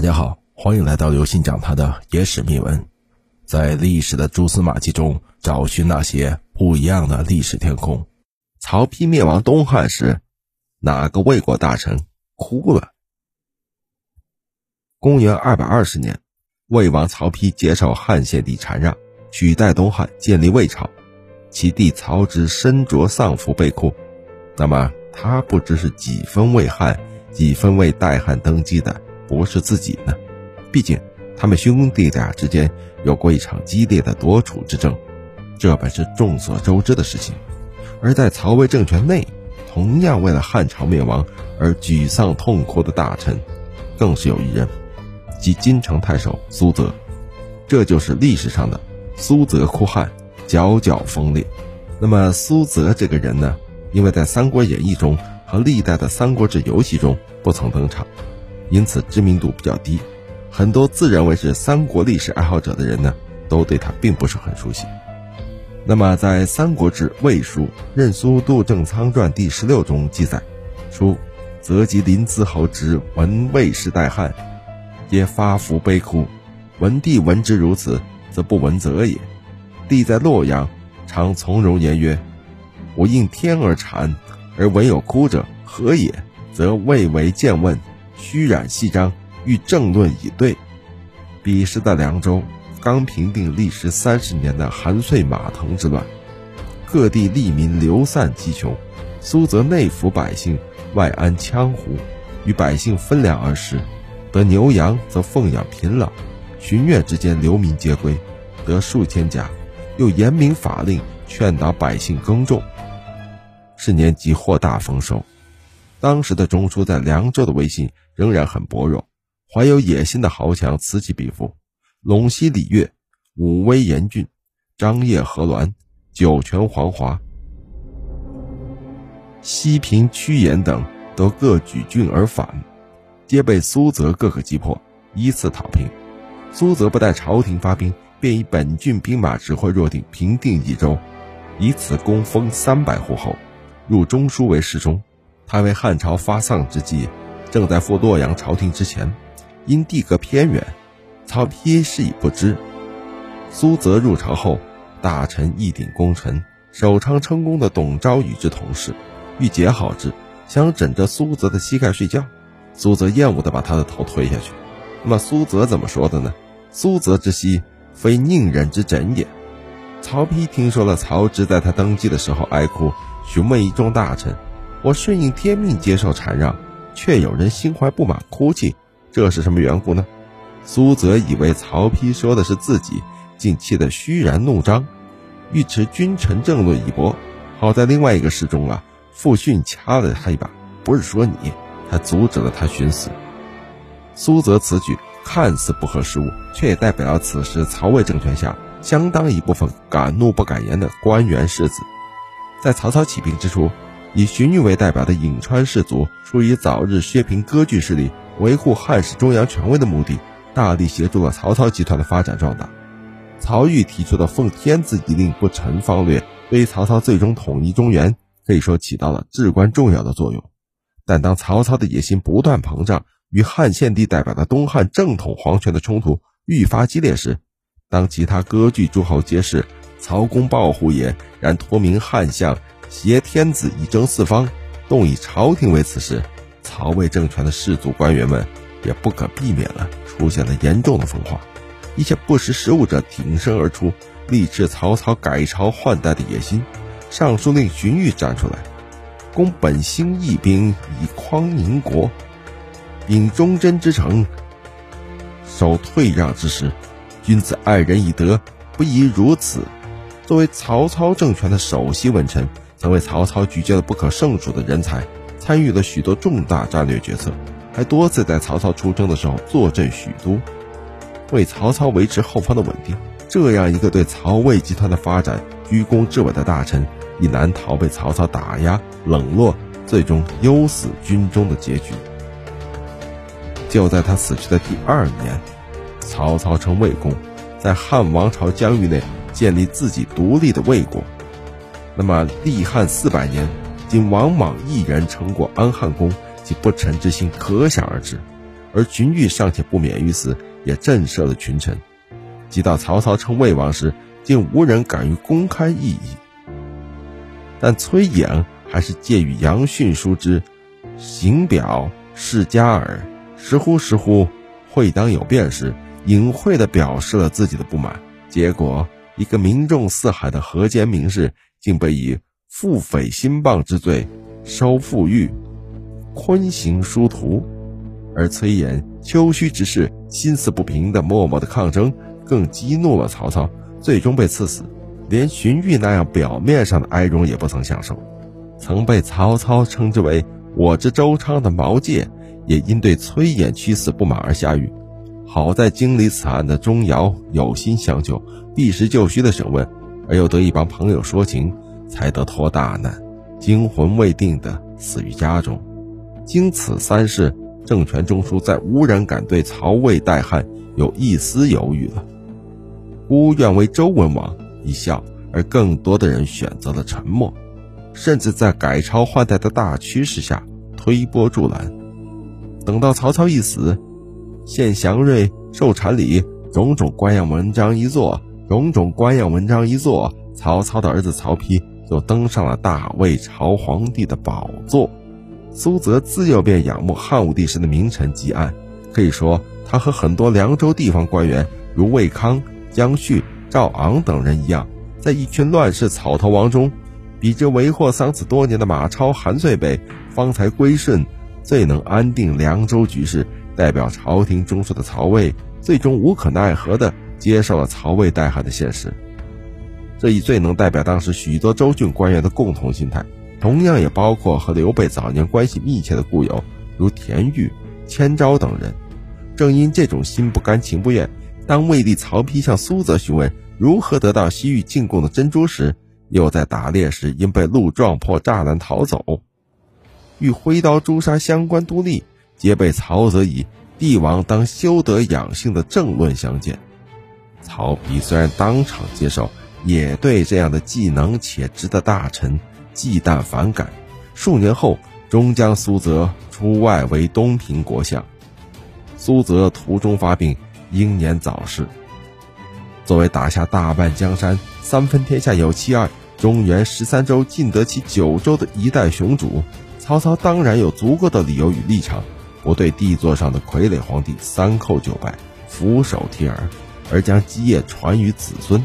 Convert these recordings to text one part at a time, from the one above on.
大家好，欢迎来到刘信讲他的野史秘闻，在历史的蛛丝马迹中找寻那些不一样的历史天空。曹丕灭亡东汉时，哪个魏国大臣哭了？公元二百二十年，魏王曹丕接受汉献帝禅让，取代东汉，建立魏朝。其弟曹植身着丧服被哭，那么他不知是几分为汉，几分为代汉登基的？不是自己呢，毕竟他们兄弟俩之间有过一场激烈的夺储之争，这本是众所周知的事情。而在曹魏政权内，同样为了汉朝灭亡而沮丧痛哭的大臣，更是有一人，即金城太守苏泽。这就是历史上的苏泽哭汉，佼佼锋烈。那么苏泽这个人呢，因为在《三国演义》中和历代的《三国志》游戏中不曾登场。因此知名度比较低，很多自认为是三国历史爱好者的人呢，都对他并不是很熟悉。那么在《三国志·魏书·任苏杜正仓传》第十六中记载，说：“则及临淄侯之闻魏氏代汉，皆发福悲哭。文帝闻之如此，则不闻则也。帝在洛阳，常从容言曰：‘我应天而禅，而闻有哭者，何也？’则未为见问。”虚染细章，欲政论以对。彼时的凉州刚平定历时三十年的韩遂马腾之乱，各地吏民流散饥穷，苏则内服百姓，外安羌胡，与百姓分粮而食，得牛羊则奉养贫老，旬月之间流民皆归，得数千家。又严明法令，劝导百姓耕种，是年即获大丰收。当时的中枢在凉州的威信仍然很薄弱，怀有野心的豪强此起彼伏，陇西李越、武威严峻、张掖何栾、酒泉黄华、西平曲延等都各举郡而反，皆被苏泽各个击破，依次讨平。苏泽不待朝廷发兵，便以本郡兵马指挥若定，平定益州，以此攻封三百户后，入中书为侍中。他为汉朝发丧之际，正在赴洛阳朝廷之前，因地隔偏远，曹丕是已不知。苏泽入朝后，大臣一顶功臣，首昌称功的董昭与之同事，欲结好之，想枕着苏泽的膝盖睡觉。苏泽厌恶地把他的头推下去。那么苏泽怎么说的呢？苏泽之膝，非宁人之枕也。曹丕听说了曹植在他登基的时候哀哭，询问一众大臣。我顺应天命接受禅让，却有人心怀不满哭泣，这是什么缘故呢？苏泽以为曹丕说的是自己，竟气得虚然怒张，欲持君臣政论一搏。好在另外一个侍中啊，傅训掐了他一把，不是说你，他阻止了他寻死。苏泽此举看似不合时务，却也代表了此时曹魏政权下相当一部分敢怒不敢言的官员士子，在曹操起兵之初。以荀彧为代表的颍川氏族，出于早日削平割据势力、维护汉室中央权威的目的，大力协助了曹操集团的发展壮大。曹郁提出的“奉天子以令不臣”方略，对于曹操最终统一中原，可以说起到了至关重要的作用。但当曹操的野心不断膨胀，与汉献帝代表的东汉正统皇权的冲突愈发激烈时，当其他割据诸侯皆是曹公抱虎也，然托名汉相。挟天子以争四方，动以朝廷为此时，曹魏政权的士族官员们也不可避免了出现了严重的分化。一些不识时务者挺身而出，力斥曹操改朝换代的野心。尚书令荀彧站出来，攻本兴义兵以匡宁国，秉忠贞之诚，守退让之时，君子爱人以德，不宜如此。作为曹操政权的首席文臣。曾为曹操举荐了不可胜数的人才，参与了许多重大战略决策，还多次在曹操出征的时候坐镇许都，为曹操维持后方的稳定。这样一个对曹魏集团的发展居功至伟的大臣，已难逃被曹操打压、冷落，最终忧死军中的结局。就在他死去的第二年，曹操称魏公，在汉王朝疆域内建立自己独立的魏国。那么，立汉四百年，仅王莽一人成过安汉宫，其不臣之心可想而知。而荀彧尚且不免于死，也震慑了群臣。及到曹操称魏王时，竟无人敢于公开异议。但崔琰还是借与杨训书之行表示加耳，时乎时乎，会当有变时，隐晦地表示了自己的不满。结果，一个名重四海的河间名士，竟被以腹诽心谤之罪收复狱，坤行殊途。而崔琰丘墟之事，心思不平的默默的抗争，更激怒了曹操，最终被赐死。连荀彧那样表面上的哀荣也不曾享受，曾被曹操称之为“我之周昌”的毛玠，也因对崔琰屈死不满而下狱。好在经历此案的钟繇有心相救，避实就虚的审问，而又得一帮朋友说情，才得脱大难，惊魂未定的死于家中。经此三事，政权中枢再无人敢对曹魏代汉有一丝犹豫了。孤愿为周文王。一笑，而更多的人选择了沉默，甚至在改朝换代的大趋势下推波助澜。等到曹操一死，献祥瑞、受禅礼，种种官样文章一做，种种官样文章一做，曹操的儿子曹丕就登上了大魏朝皇帝的宝座。苏泽自幼便仰慕汉武帝时的名臣汲黯，可以说他和很多凉州地方官员如魏康、姜旭。赵昂等人一样，在一群乱世草头王中，比这为祸丧子多年的马超、韩遂辈方才归顺，最能安定凉州局势。代表朝廷中枢的曹魏，最终无可奈何的接受了曹魏代汉的现实。这一最能代表当时许多州郡官员的共同心态，同样也包括和刘备早年关系密切的故友，如田豫、千昭等人。正因这种心不甘情不愿。当魏帝曹丕向苏泽询问如何得到西域进贡的珍珠时，又在打猎时因被鹿撞破栅栏逃走，与挥刀诛杀相关都吏，皆被曹泽以帝王当修德养性的政论相见。曹丕虽然当场接受，也对这样的既能且直的大臣忌惮反感。数年后，终将苏泽出外为东平国相。苏泽途中发病。英年早逝。作为打下大半江山、三分天下有其二、中原十三州尽得其九州的一代雄主，曹操当然有足够的理由与立场，不对帝座上的傀儡皇帝三叩九拜、俯首帖耳，而将基业传于子孙。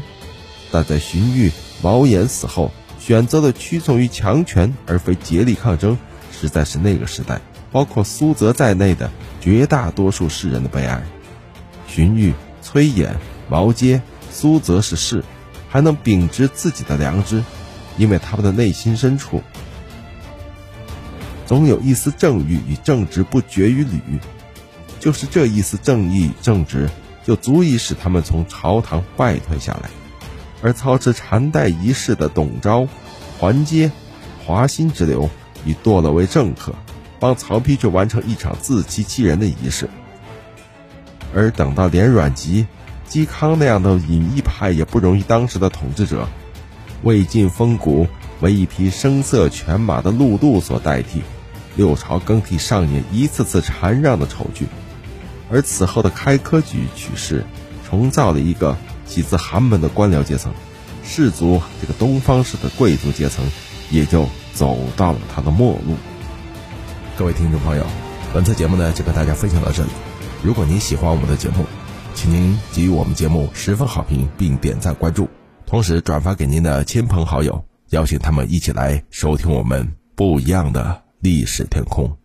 但在荀彧、毛衍死后，选择了屈从于强权，而非竭力抗争，实在是那个时代，包括苏泽在内的绝大多数士人的悲哀。荀彧、崔琰、毛阶、苏则是士，还能秉直自己的良知，因为他们的内心深处，总有一丝正义与正直不绝于缕。就是这一丝正义与正直，就足以使他们从朝堂败退下来。而操持禅代仪式的董昭、桓阶、华歆之流，已堕落为政客，帮曹丕去完成一场自欺欺人的仪式。而等到连阮籍、嵇康那样的隐逸派也不容易当时的统治者，魏晋风骨为一匹声色犬马的陆渡所代替，六朝更替上演一次次禅让的丑剧，而此后的开科举取士，重造了一个起自寒门的官僚阶层，士族这个东方式的贵族阶层，也就走到了他的末路。各位听众朋友，本次节目呢就跟大家分享到这里。如果您喜欢我们的节目，请您给予我们节目十分好评，并点赞关注，同时转发给您的亲朋好友，邀请他们一起来收听我们不一样的历史天空。